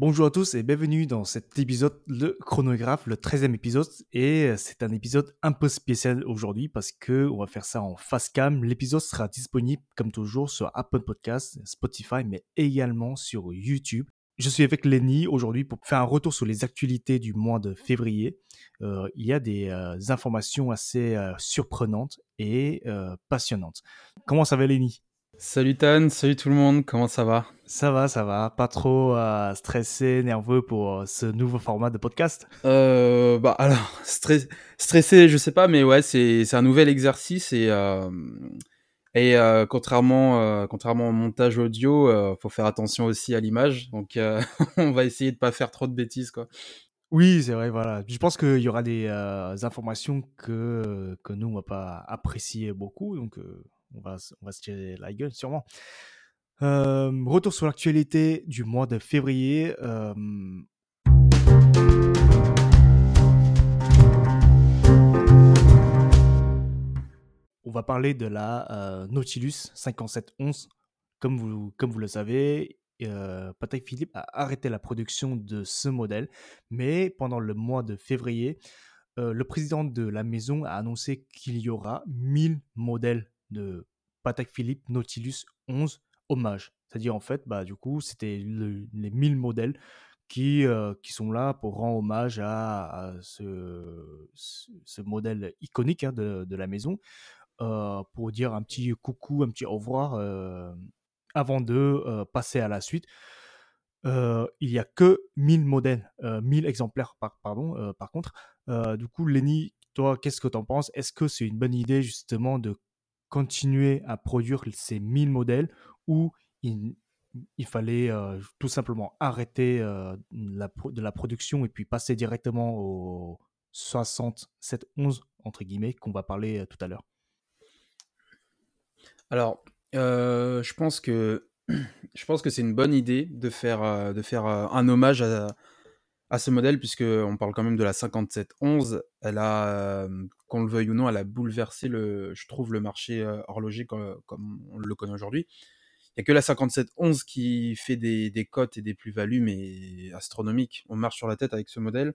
Bonjour à tous et bienvenue dans cet épisode de Chronographe, le 13e épisode. Et c'est un épisode un peu spécial aujourd'hui parce que on va faire ça en face cam. L'épisode sera disponible comme toujours sur Apple Podcasts, Spotify, mais également sur YouTube. Je suis avec Lenny aujourd'hui pour faire un retour sur les actualités du mois de février. Euh, il y a des euh, informations assez euh, surprenantes et passionnantes. Comment ça va Lenny? Salut Tan, salut tout le monde, comment ça va? Ça va, ça va, pas trop stressé, nerveux pour ce nouveau format de podcast? Bah alors, stressé, je sais pas, mais ouais, c'est un nouvel exercice et et euh, contrairement, euh, contrairement au montage audio, euh, faut faire attention aussi à l'image. Donc, on va essayer de pas faire trop de bêtises, quoi. Oui, c'est vrai, voilà. Je pense qu'il y aura des informations que, que nous, on va pas apprécier beaucoup. Donc, on, va, se tirer la gueule, sûrement. retour sur l'actualité du mois de février on va parler de la euh, Nautilus 5711. Comme vous, comme vous le savez, euh, Patrick Philippe a arrêté la production de ce modèle, mais pendant le mois de février, euh, le président de la maison a annoncé qu'il y aura 1000 modèles de Patek Philippe Nautilus 11 hommage. C'est-à-dire en fait, bah, du coup, c'était les 1000 modèles qui, qui sont là pour rendre hommage à, ce, modèle iconique hein, de, de, la maison. Euh, pour dire un petit coucou, un petit au revoir euh, avant de euh, passer à la suite. il n'y a que 1000 modèles, 1000 exemplaires par, pardon, par contre. du coup, Lenny, toi, qu'est-ce que tu en penses? Est-ce que c'est une bonne idée justement de continuer à produire ces 1000 modèles ou il, fallait tout simplement arrêter la, de la production et puis passer directement au 6711 entre guillemets qu'on va parler tout à l'heure. Alors, euh, je pense que je pense que c'est une bonne idée de faire, euh, de faire euh, un hommage à, à ce modèle, puisqu'on parle quand même de la 5711. Elle a, qu'on le veuille ou non, elle a bouleversé, le, je trouve, le marché horloger comme, on le connaît aujourd'hui. Il n'y a que la 5711 qui fait des, cotes et des plus-values, mais astronomiques. On marche sur la tête avec ce modèle.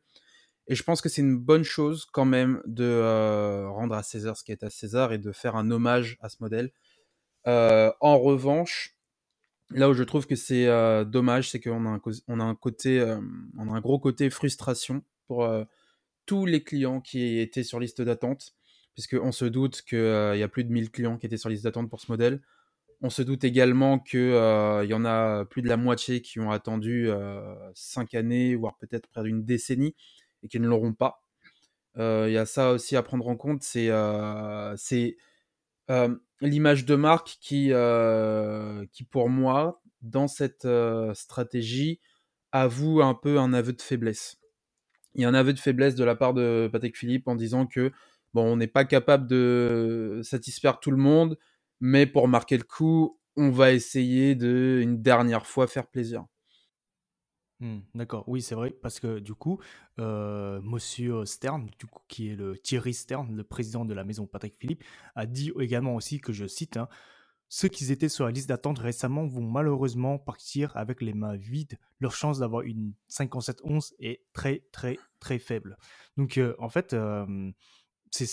Et je pense que c'est une bonne chose quand même de rendre à César ce qui est à César et de faire un hommage à ce modèle. Euh, en revanche, là où je trouve que c'est euh, dommage, c'est qu'on a un, côté, euh, on a un gros côté frustration pour tous les clients qui étaient sur liste d'attente, puisqu'on se doute qu'il y a plus de 1000 clients qui étaient sur liste d'attente pour ce modèle. On se doute également qu'il y en a plus de la moitié qui ont attendu 5 années, voire peut-être près d'une décennie, et qui ne l'auront pas. Il y a ça aussi à prendre en compte, c'est l'image de marque qui, euh, qui, pour moi, dans cette euh, stratégie, avoue un peu un aveu de faiblesse. Il y a un aveu de faiblesse de la part de Patek Philippe en disant que bon, on n'est pas capable de satisfaire tout le monde, mais pour marquer le coup, on va essayer de une dernière fois faire plaisir. Mmh, d'accord, oui, c'est vrai, parce que du coup, euh, Monsieur Stern, du coup, qui est le Thierry Stern, le président de la maison Patrick Philippe, a dit également aussi que je cite hein, Ceux qui étaient sur la liste d'attente récemment vont malheureusement partir avec les mains vides. Leur chance d'avoir une 5711 est très, très, très faible. Donc, euh, en fait, euh,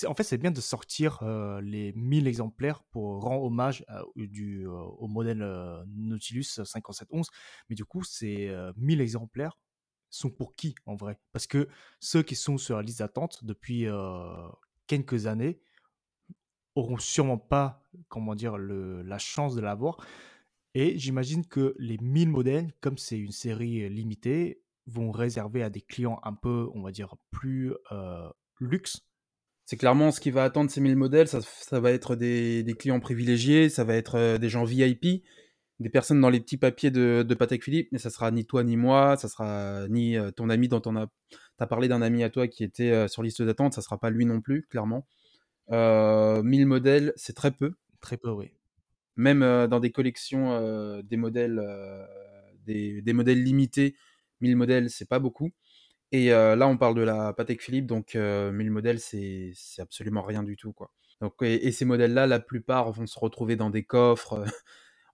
en fait, c'est bien de sortir euh, les 1000 exemplaires pour rendre hommage du, euh, au modèle euh, Nautilus 5711. Mais du coup, ces 1000 exemplaires sont pour qui en vrai? Parce que ceux qui sont sur la liste d'attente depuis quelques années auront sûrement pas, comment dire, la chance de l'avoir. Et j'imagine que les 1000 modèles, comme c'est une série limitée, vont réserver à des clients un peu, on va dire, plus luxe c'est clairement ce qui va attendre ces 1000 modèles. Ça, va être des, clients privilégiés, ça va être euh, des gens VIP. des personnes dans les petits papiers de, de Patek Philippe, mais ça sera ni toi ni moi, ça sera ni ton ami dont on a, as parlé d'un ami à toi qui était sur liste d'attente, ça sera pas lui non plus, clairement. 1000 modèles, c'est très peu. Très peu, oui. Même dans des collections, des modèles, des, des, modèles limités, 1000 modèles, c'est pas beaucoup. Et là, on parle de la Patek Philippe, donc 1000 modèles, c'est absolument rien du tout, quoi. Donc, et, ces modèles-là, la plupart vont se retrouver dans des coffres.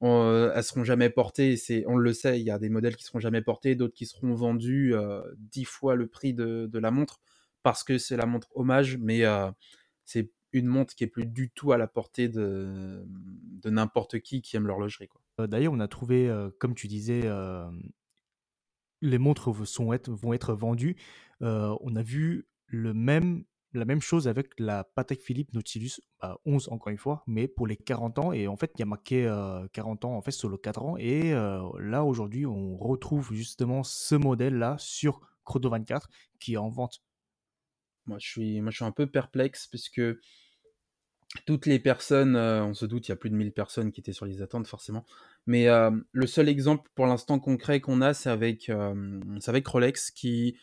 on, elles seront jamais portées. C'est, on le sait, il y a des modèles qui seront jamais portés, d'autres qui seront vendus dix fois le prix de, la montre parce que c'est la montre hommage, mais c'est une montre qui est plus du tout à la portée de, n'importe qui qui aime l'horlogerie. D'ailleurs, on a trouvé, comme tu disais, les montres vont être, vendues. on a vu la même chose avec la Patek Philippe Nautilus 11, bah, encore une fois, mais pour les 40 ans. Et en fait, il y a marqué 40 ans en fait sur le 4 ans. Et là, aujourd'hui, on retrouve justement ce modèle-là sur Chrono 24 qui est en vente. Moi, je suis, moi, je suis un peu perplexe parce que toutes les personnes, on se doute, il y a plus de 1000 personnes qui étaient sur les attentes forcément. Mais le seul exemple pour l'instant concret qu'on a, c'est avec, avec Rolex qui,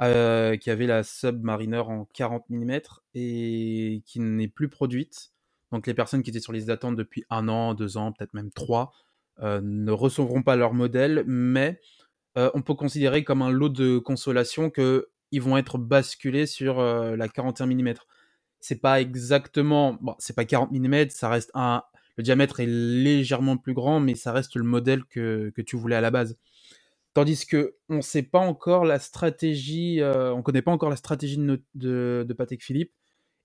qui avait la Submariner en 40 mm et qui n'est plus produite. Donc les personnes qui étaient sur les attentes depuis un an, deux ans, peut-être même trois, ne recevront pas leur modèle, mais on peut considérer comme un lot de consolation qu'ils vont être basculés sur la 41 mm. C'est pas exactement, bon, c'est pas 40 mm, ça reste un, le diamètre est légèrement plus grand, mais ça reste le modèle que, tu voulais à la base. Tandis que on sait pas encore la stratégie, euh, on connaît pas encore la stratégie de, de, Patek Philippe.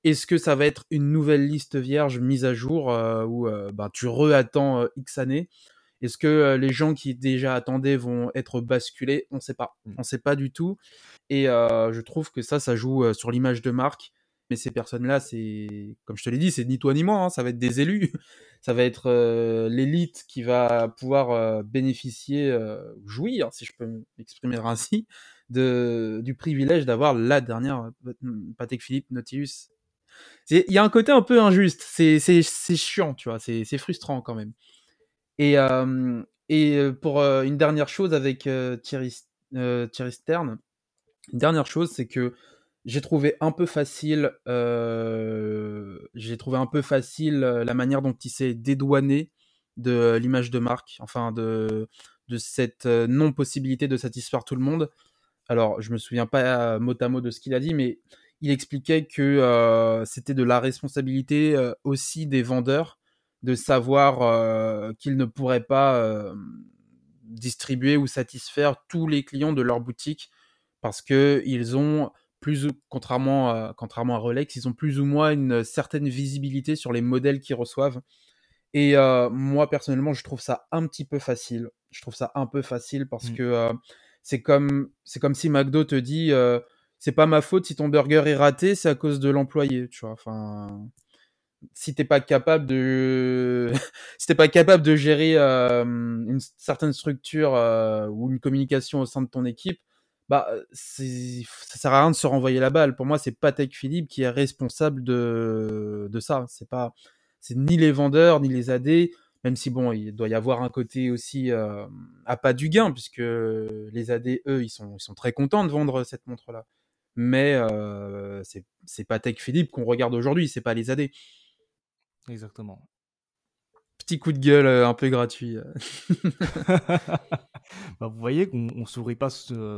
Est-ce que ça va être une nouvelle liste vierge mise à jour euh, où euh, ben, tu re-attends X années? Est-ce que les gens qui déjà attendaient vont être basculés? On ne sait pas. Mm. On ne sait pas du tout. Et je trouve que ça, ça joue sur l'image de marque. Mais ces personnes-là, c'est, comme je te l'ai dit, c'est ni toi ni moi. Hein, ça va être des élus ça va être euh, l'élite qui va pouvoir euh, bénéficier, euh, jouir, si je peux m'exprimer ainsi, de, du privilège d'avoir la dernière Patek Philippe Nautilus. Il y a un côté un peu injuste, c'est chiant, tu vois, c'est frustrant quand même. Et, et pour une dernière chose avec Thierry, Thierry Stern, une dernière chose, c'est que j'ai trouvé un peu facile, euh, j'ai trouvé un peu facile euh, la manière dont il s'est dédouané de l'image de marque, enfin de, de cette euh, non-possibilité de satisfaire tout le monde. Alors, je me souviens pas mot à mot de ce qu'il a dit, mais il expliquait que c'était de la responsabilité aussi des vendeurs de savoir qu'ils ne pourraient pas distribuer ou satisfaire tous les clients de leur boutique parce que ils ont plus contrairement à, contrairement à Rolex, ils ont plus ou moins une certaine visibilité sur les modèles qu'ils reçoivent. Et euh, moi personnellement, je trouve ça un petit peu facile. Je trouve ça un peu facile parce mmh. que euh, c'est comme c'est comme si McDo te dit euh, c'est pas ma faute si ton burger est raté, c'est à cause de l'employé, tu vois. Enfin, si t'es pas capable de si t'es pas capable de gérer une certaine structure ou une communication au sein de ton équipe, bah, ça sert à rien de se renvoyer la balle. Pour moi, c'est Patek Philippe qui est responsable de, ça. C'est pas, c'est ni les vendeurs ni les AD, même si bon, il doit y avoir un côté aussi euh, à pas du gain, puisque les AD, eux, ils sont, ils sont très contents de vendre cette montre-là. Mais euh, c'est Patek Philippe qu'on regarde aujourd'hui, c'est pas les AD. Exactement. Petit coup de gueule euh, un peu gratuit. Bah, vous voyez qu'on ne sourit pas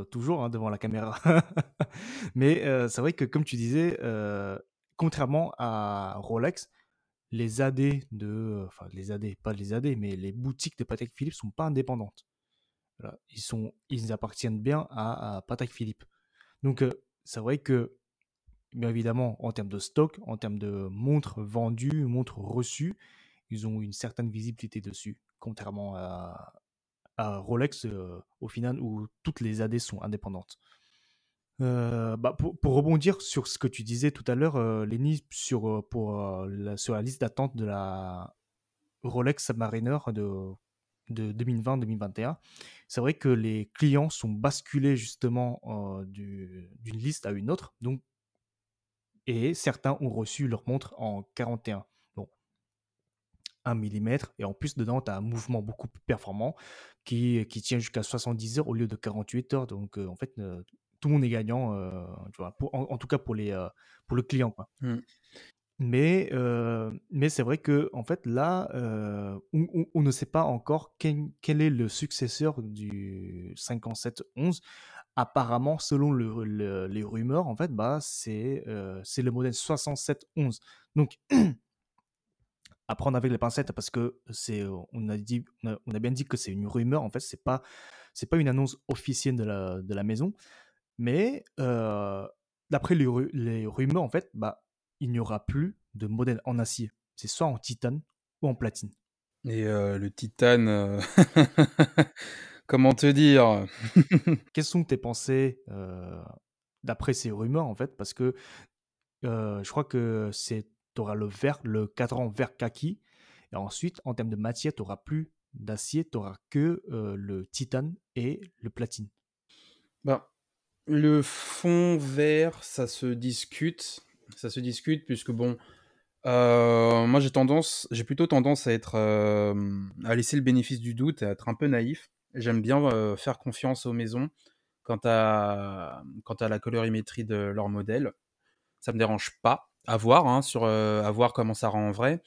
toujours hein, devant la caméra. Mais euh, c'est vrai que, comme tu disais, euh, contrairement à Rolex, les AD de. Enfin, les AD, pas les AD, mais les boutiques de Patek Philippe sont pas indépendantes. Ils, sont, ils appartiennent bien à, Patek Philippe. Donc, euh, c'est vrai que, bien évidemment, en termes de stock, en termes de montres vendues, montres reçues, ils ont une certaine visibilité dessus, contrairement à, Rolex euh, au final où toutes les AD sont indépendantes. Euh, bah, pour, rebondir sur ce que tu disais tout à l'heure, euh, Lenny, sur, pour, la, sur la liste d'attente de la Rolex Submariner de, de 2020-2021, c'est vrai que les clients sont basculés justement d'une liste à une autre. Donc, et certains ont reçu leur montre en 41. Bon. 1 mm. Et en plus, dedans, tu as un mouvement beaucoup plus performant qui, qui tient jusqu'à 70 heures au lieu de 48 heures. Donc, en fait, tout le monde est gagnant, tu vois, en, tout cas pour, les, pour le client. Quoi. Mmh. Mais, mais c'est vrai que en fait là, on, ne sait pas encore quel, est le successeur du 5711. Apparemment, selon les rumeurs, en fait, bah, c'est c'est le modèle 6711. Donc, à prendre avec les pincettes parce que c'est, on a dit, on a, bien dit que c'est une rumeur. En fait, c'est pas c'est pas une annonce officielle de la, de la maison, mais d'après les, les rumeurs, en fait, bah il n'y aura plus de modèle en acier. C'est soit en titane ou en platine. Et euh, le titane, euh, comment te dire? Quelles sont tes pensées euh, d'après ces rumeurs en fait? Parce que je crois que c'est tu auras le vert, le cadran vert kaki, et ensuite en termes de matière, tu n'auras plus d'acier, tu n'auras que le titane et le platine. Ben, le fond vert, ça se discute ça se discute puisque bon, euh, moi j'ai tendance, j'ai plutôt tendance à être, euh, à laisser le bénéfice du doute à être un peu naïf. J'aime bien euh, faire confiance aux maisons quant à, la colorimétrie de leur modèle. Ça me dérange pas à voir, hein, sur, à voir comment ça rend en vrai.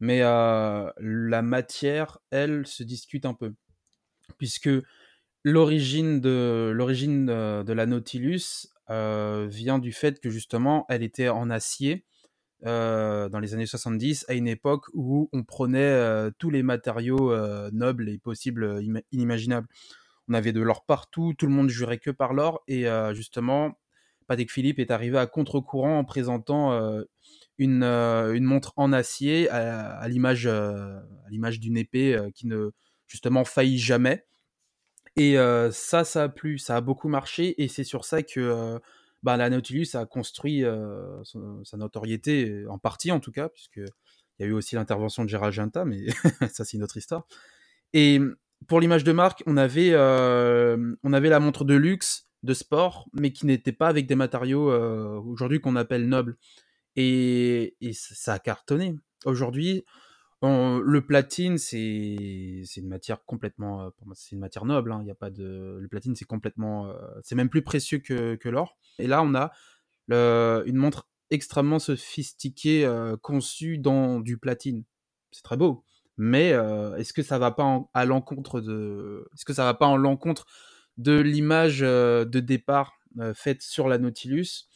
Mais la matière, elle, se discute un peu. Puisque l'origine de, l'origine de la Nautilus, euh, vient du fait que justement, elle était en acier euh, dans les années 70, à une époque où on prenait euh, tous les matériaux nobles et possibles, inimaginables. On avait de l'or partout, tout le monde jurait que par l'or, et justement, Patek Philippe est arrivé à contre-courant en présentant une, une, montre en acier à, à l'image d'une épée qui ne justement faillit jamais. Et ça, ça a plu, ça a beaucoup marché, et c'est sur ça que bah, la Nautilus a construit sa notoriété, en partie en tout cas, puisqu'il y a eu aussi l'intervention de Gérald Ginta, mais ça c'est une autre histoire. Et pour l'image de marque, on avait, on avait la montre de luxe, de sport, mais qui n'était pas avec des matériaux aujourd'hui qu'on appelle nobles. Et, ça a cartonné. Aujourd'hui, le platine, c'est une matière complètement, euh, c'est une matière noble. Hein, y a pas de, le platine, c'est complètement, euh, c'est même plus précieux que, l'or. Et là, on a une montre extrêmement sophistiquée, euh, conçue dans du platine. C'est très beau. Mais est-ce que ça va pas à l'encontre de, est-ce que ça va pas en l'encontre de l'image de départ faite sur la Nautilus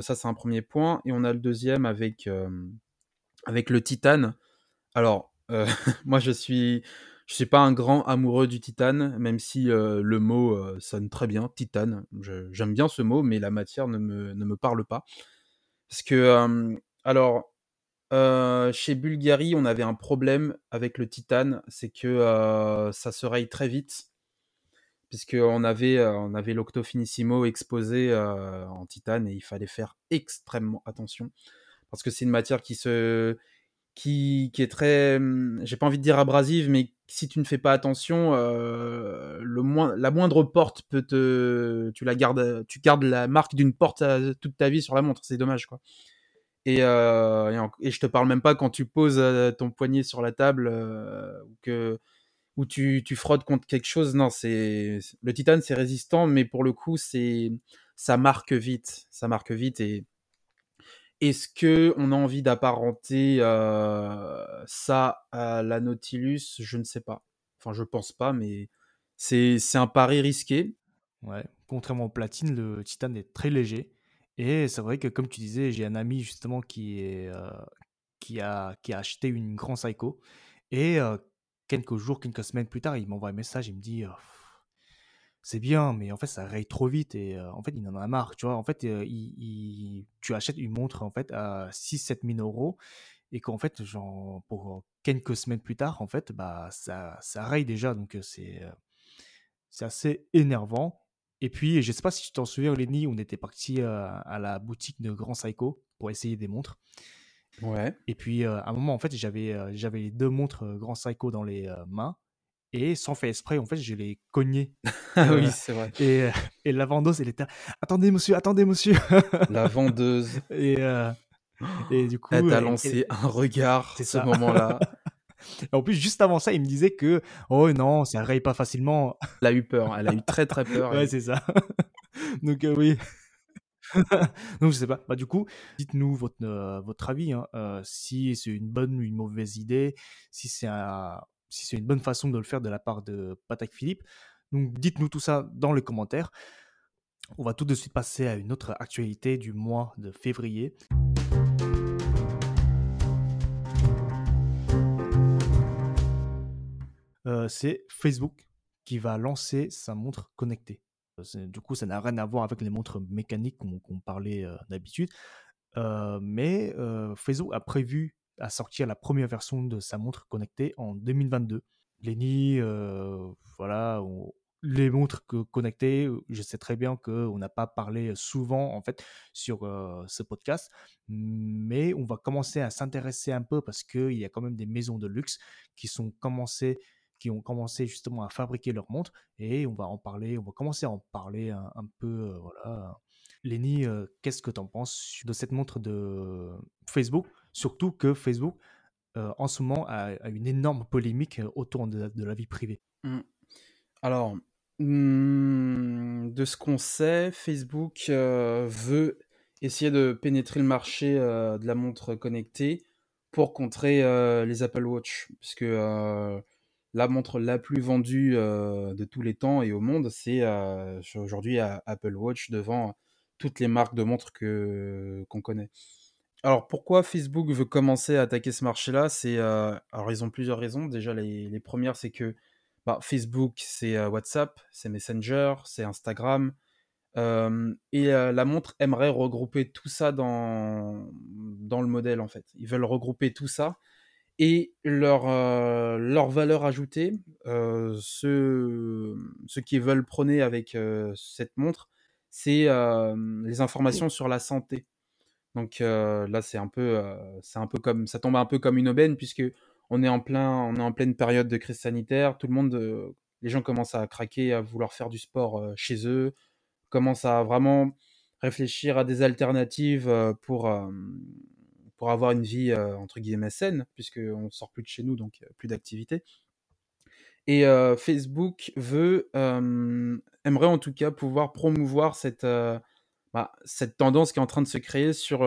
Ça, c'est un premier point. Et on a le deuxième avec avec le titane alors, euh, moi je suis je suis pas un grand amoureux du titane, même si, euh, le mot, euh, sonne très bien, titane. j'aime bien ce mot, mais la matière ne me ne me parle pas. Parce que, alors, chez Bulgari, on avait un problème avec le titane, c'est que, ça se raye très vite. Puisqu'on avait, on avait l'Octo Finissimo exposé, en titane et il fallait faire extrêmement attention. Parce que c'est une matière qui se qui, est très, hum, j'ai pas envie de dire abrasive, mais si tu ne fais pas attention, euh, le moins, la moindre porte peut te, tu la gardes, tu gardes la marque d'une porte toute ta vie sur la montre, c'est dommage quoi. Et, euh, et, je te parle même pas quand tu poses euh, ton poignet sur la table que où tu, tu frottes contre quelque chose. Non, c'est le titane, c'est résistant, mais pour le coup, c'est ça marque vite, ça marque vite et est-ce que on a envie d'apparenter ça à la Nautilus? Je ne sais pas. Enfin, je pense pas, mais c'est un pari risqué. Ouais. Contrairement au platine, le titane est très léger. Et c'est vrai que, comme tu disais, j'ai un ami justement qui, est, qui, a, qui a acheté une Grand Psycho. Et quelques jours, quelques semaines plus tard, il m'envoie un message. Il me dit c'est bien, mais en fait, ça raye trop vite et en fait, il en a marre, tu vois. En fait, il, tu achètes une montre en fait à 6-7 000 euros et qu'en fait, pour quelques semaines plus tard, en fait, bah, ça, ça raye déjà. Donc, c'est, c'est assez énervant. Et puis, je sais pas si tu t'en souviens, Lenny, on était parti à la boutique de Grand Psycho pour essayer des montres. Ouais. Et puis, à un moment, en fait, j'avais, j'avais les deux montres Grand Psycho dans les mains et sans faire exprès, en fait, je l'ai cogné. ah oui, c'est vrai. Et, euh, et, la vendeuse, elle était Attendez, monsieur, attendez, monsieur. la vendeuse. Et, euh, et du coup. Elle t'a lancé un regard, ce moment-là. en plus, juste avant ça, il me disait que oh non, ça raye pas facilement. Elle a eu peur, elle a eu très très peur. ouais, c'est ça. Donc euh, oui. Donc je sais pas. Bah du coup, dites-nous votre euh, votre avis. Hein. Euh, si c'est une bonne ou une mauvaise idée, si c'est si c'est une bonne façon de le faire de la part de Patak Philippe. Donc dites-nous tout ça dans les commentaires. On va tout de suite passer à une autre actualité du mois de février. Euh, c'est Facebook qui va lancer sa montre connectée. Du coup, ça n'a rien à voir avec les montres mécaniques qu'on parlait euh, d'habitude. Euh, mais Facebook a prévu à sortir la première version de sa montre connectée en 2022. Lenny, voilà, les montres connectées, je sais très bien qu'on n'a pas parlé souvent en fait sur ce podcast, mais on va commencer à s'intéresser un peu parce qu'il y a quand même des maisons de luxe qui sont commencées qui ont commencé justement à fabriquer leurs montres et on va en parler, on va commencer à en parler un, peu. Euh. Lenny, euh, qu'est-ce que tu en penses de cette montre de Facebook? Surtout que Facebook, euh, en ce moment, a, une énorme polémique autour de, la vie privée. Mmh. Alors, mmh, de ce qu'on sait, Facebook veut essayer de pénétrer le marché de la montre connectée pour contrer les Apple Watch, puisque la montre la plus vendue de tous les temps et au monde, c'est aujourd'hui Apple Watch devant toutes les marques de montres que qu'on connaît. Alors pourquoi Facebook veut commencer à attaquer ce marché-là? C'est alors ils ont plusieurs raisons. Déjà les, premières, c'est que bah, Facebook, c'est WhatsApp, c'est Messenger, c'est Instagram. et la montre aimerait regrouper tout ça dans, dans le modèle en fait. Ils veulent regrouper tout ça et leur, euh, leur valeur ajoutée, euh, ceux, qui veulent prôner avec euh, cette montre, c'est les informations sur la santé. Donc là, c'est un peu, c'est un peu comme, ça tombe un peu comme une aubaine puisque on est en plein, on est en pleine période de crise sanitaire. Tout le monde, les gens commencent à craquer, à vouloir faire du sport chez eux, commencent à vraiment réfléchir à des alternatives pour pour avoir une vie entre guillemets saine, puisqu'on ne sort plus de chez nous, donc plus d'activité. Et Facebook veut, aimerait en tout cas pouvoir promouvoir cette, bah, cette tendance qui est en train de se créer sur,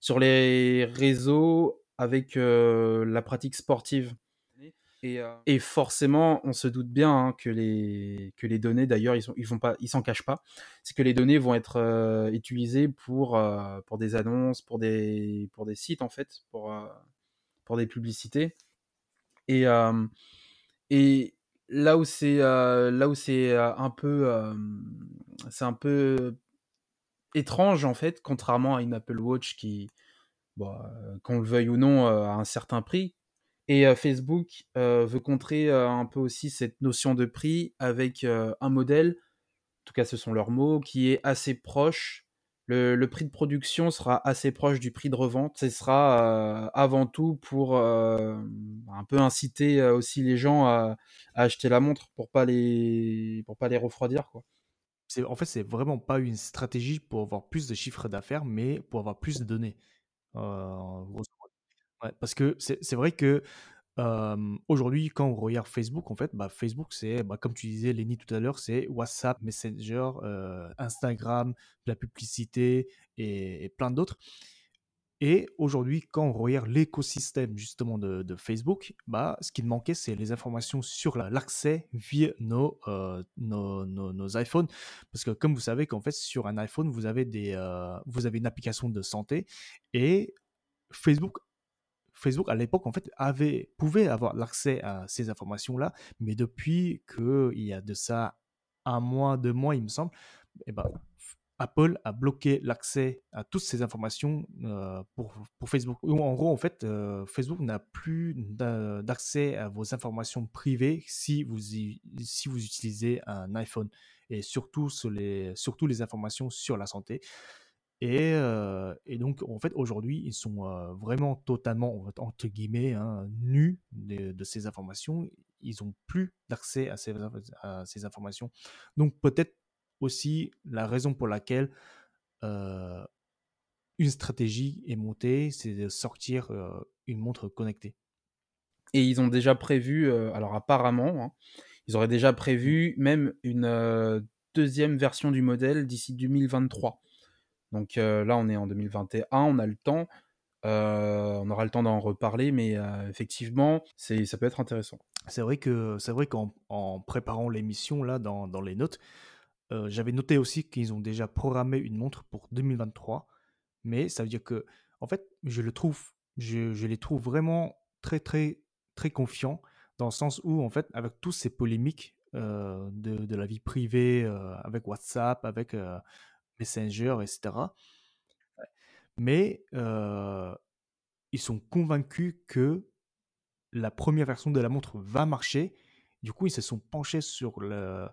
sur les réseaux avec la pratique sportive. Euh, et, forcément, on se doute bien hein, que, les, données, d'ailleurs, ils, ils s'en cachent pas, c'est que les données vont être euh, utilisées pour, euh, pour des annonces, pour des, sites, en fait, pour, des publicités. Et, là où c'est un peu étrange en fait contrairement à une Apple Watch qui qu'on le veuille ou non à un certain prix et Facebook veut contrer un peu aussi cette notion de prix avec un modèle, en tout cas ce sont leurs mots, qui est assez proche. Le, prix de production sera assez proche du prix de revente. Ce sera avant tout pour un peu inciter aussi les gens à, acheter la montre pour pas les pour pas les refroidir quoi. En fait c'est vraiment pas une stratégie pour avoir plus de chiffres d'affaires, mais pour avoir plus de données. Parce que c'est vrai que aujourd'hui, quand on regarde Facebook, en fait, bah, Facebook, c'est, bah, comme tu disais, Lenny, tout à l'heure, c'est WhatsApp, Messenger, Instagram, la publicité et, plein d'autres. Et aujourd'hui, quand on regarde l'écosystème justement de, de, Facebook, bah, ce qui manquait, c'est les informations sur l'accès via nos, nos, nos, iPhones. Parce que comme vous savez qu'en fait, sur un iPhone, vous avez, des, vous avez une application de santé et Facebook Facebook à l'époque en fait avait pouvait avoir l'accès à ces informations là, mais depuis que il y a de ça un mois, deux mois, il me semble, eh ben, Apple a bloqué l'accès à toutes ces informations euh, pour, pour, Facebook. En gros, en fait, euh, Facebook n'a plus d'accès à vos informations privées si vous, si vous utilisez un iPhone et surtout, sur les, surtout les informations sur la santé. Et, et, donc, en fait, aujourd'hui, ils sont vraiment totalement, entre guillemets, hein, nus de, ces informations. Ils n'ont plus d'accès à ces, à ces, informations. Donc, peut-être aussi la raison pour laquelle une stratégie est montée, c'est de sortir une montre connectée. Et ils ont déjà prévu, alors apparemment, hein, ils auraient déjà prévu même une deuxième version du modèle d'ici 2023. Donc là, on est en 2021, on a le temps. on aura le temps d'en reparler, mais effectivement, c'est, ça peut être intéressant. C'est vrai que c'est vrai qu'en préparant l'émission là dans, dans les notes, j'avais noté aussi qu'ils ont déjà programmé une montre pour 2023, mais ça veut dire que en fait, je le trouve, je, je les trouve vraiment très très très confiants dans le sens où en fait, avec tous ces polémiques de, de, la vie privée, avec WhatsApp, avec Messenger, etc. Mais ils sont convaincus que la première version de la montre va marcher. Du coup, ils se sont penchés sur le,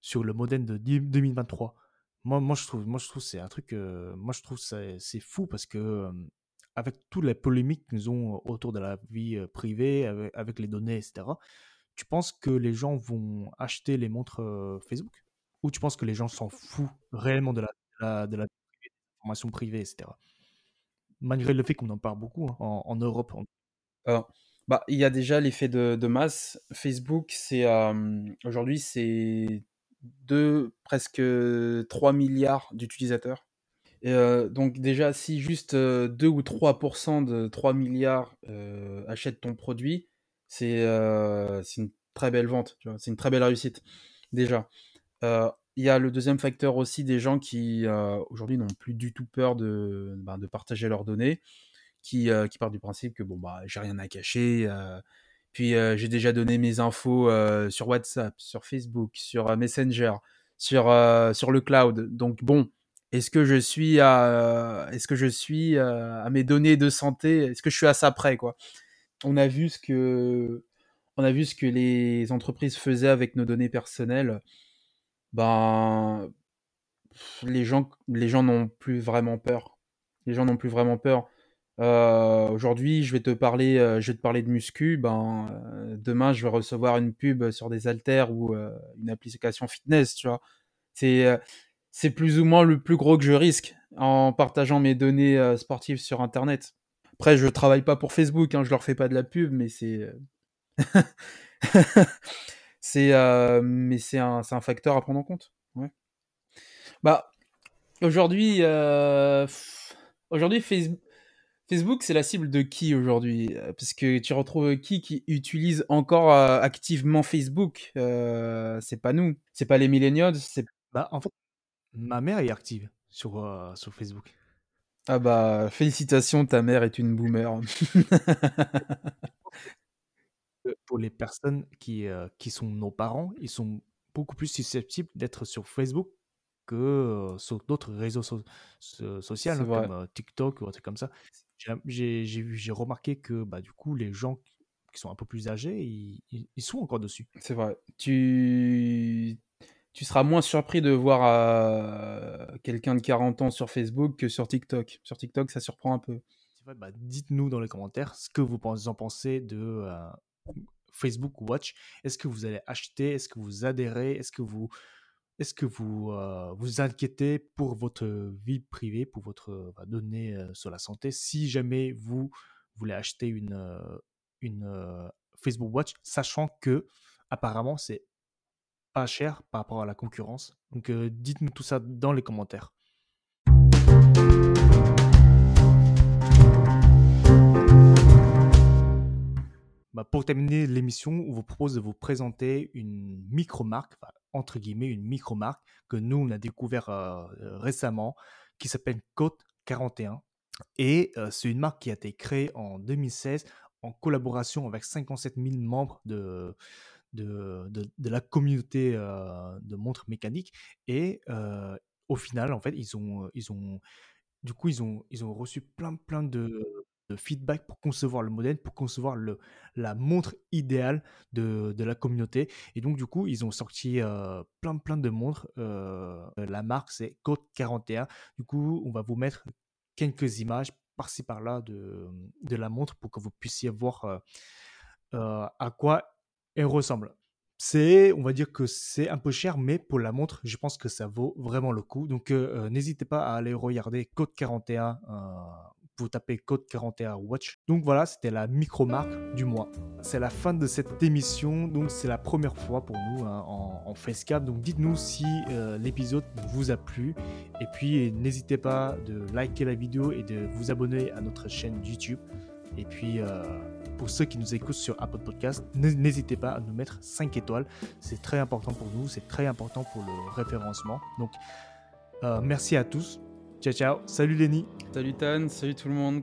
sur le modèle de 2023. Moi, moi, je trouve, moi, je trouve c'est un truc, moi, je trouve c'est, c'est fou parce que avec toutes les polémiques qu'ils ont autour de la vie privée, avec, les données, etc. Tu penses que les gens vont acheter les montres Facebook? Ou tu penses que les gens s'en foutent réellement de la, de la, information privée, etc. Malgré le fait qu'on en parle beaucoup hein, en, Europe. Bah, il y a déjà l'effet de, masse. Facebook, c'est aujourd'hui, c'est 2, presque 3 milliards d'utilisateurs. Et donc déjà, si juste 2 ou 3% de 3 milliards achètent ton produit, c'est une très belle vente, c'est une très belle réussite, déjà. Il y a le deuxième facteur aussi des gens qui aujourd'hui n'ont plus du tout peur de, ben, partager leurs données, qui, qui partent du principe que bon bah j'ai rien à cacher, puis j'ai déjà donné mes infos sur WhatsApp, sur Facebook, sur Messenger, sur, le cloud. Donc bon, est-ce que je suis à, mes données de santé? Est-ce que je suis à ça près quoi? On a vu ce que les entreprises faisaient avec nos données personnelles ben les gens les gens n'ont plus vraiment peur. Les gens n'ont plus vraiment peur. Euh, aujourd'hui, je vais te parler, euh, je vais te parler de muscu. Ben, euh, demain, je vais recevoir une pub sur des haltères ou une application fitness, tu vois. C'est, c'est plus ou moins le plus gros que je risque en partageant mes données sportives sur Internet. Après, je travaille pas pour Facebook, hein, je leur fais pas de la pub, mais c'est c'est euh, mais c'est un, un, facteur à prendre en compte. Ouais. Bah aujourd'hui euh, aujourd'hui Facebook Facebook, c'est la cible de qui aujourd'hui euh, Parce que tu retrouves qui qui utilise encore activement Facebook C'est pas nous, c'est pas les millennials. C'est bah en fait, ma mère est active sur sur Facebook. Ah bah félicitations, ta mère est une boomer. pour les personnes qui, qui sont nos parents, ils sont beaucoup plus susceptibles d'être sur Facebook que sur d'autres réseaux sociaux hein, comme TikTok ou un truc comme ça. J'ai remarqué que bah, du coup, les gens qui sont un peu plus âgés, ils, ils sont encore dessus. C'est vrai. Tu, tu seras moins surpris de voir quelqu'un de 40 ans sur Facebook que sur TikTok. Sur TikTok, ça surprend un peu. Bah, dites-nous dans les commentaires ce que vous en pensez de, Facebook Watch. Est-ce que vous allez acheter Est-ce que vous adhérez Est-ce que vous est-ce que vous euh, vous inquiétez pour votre vie privée, pour votre bah, donnée euh, sur la santé? Si jamais vous voulez acheter une, euh, une Facebook Watch, sachant que apparemment c'est pas cher par rapport à la concurrence. Donc dites-nous tout ça dans les commentaires. Pour terminer l'émission, on vous propose de vous présenter une micro-marque, entre guillemets, une micro-marque que nous, on a découvert euh, récemment, qui s'appelle Côte 41. Et euh, c'est une marque qui a été créée en 2016 en collaboration avec 57 000 membres de, de, de, la communauté euh, de montres mécaniques. Et au final, en fait, ils ont, ils ont, du coup, ils ont, ils ont reçu plein, plein de, de feedback pour concevoir le modèle, pour concevoir le, la montre idéale de, de la communauté. Et donc, du coup, ils ont sorti euh, plein, plein de montres. Euh, la marque, c'est Code 41. Du coup, on va vous mettre quelques images par-ci, par-là de, de la montre pour que vous puissiez voir euh, à quoi elle ressemble. C'est, on va dire que c'est un peu cher, mais pour la montre, je pense que ça vaut vraiment le coup. Donc, n'hésitez pas à aller regarder Code 41 vous tapez code 41 Watch. Donc voilà, c'était la micro-marque du mois. C'est la fin de cette émission, donc c'est la première fois pour nous hein, en, en, Facecap. Donc dites-nous si euh, l'épisode vous a plu. Et puis n'hésitez pas de liker la vidéo et de vous abonner à notre chaîne YouTube. Et puis, euh, pour ceux qui nous écoutent sur Apple Podcast, n'hésitez pas à nous mettre 5 étoiles. C'est très important pour nous, c'est très important pour le référencement. Donc, euh, merci à tous. Ciao, ciao. Salut Lenny. Salut Tan, salut tout le monde.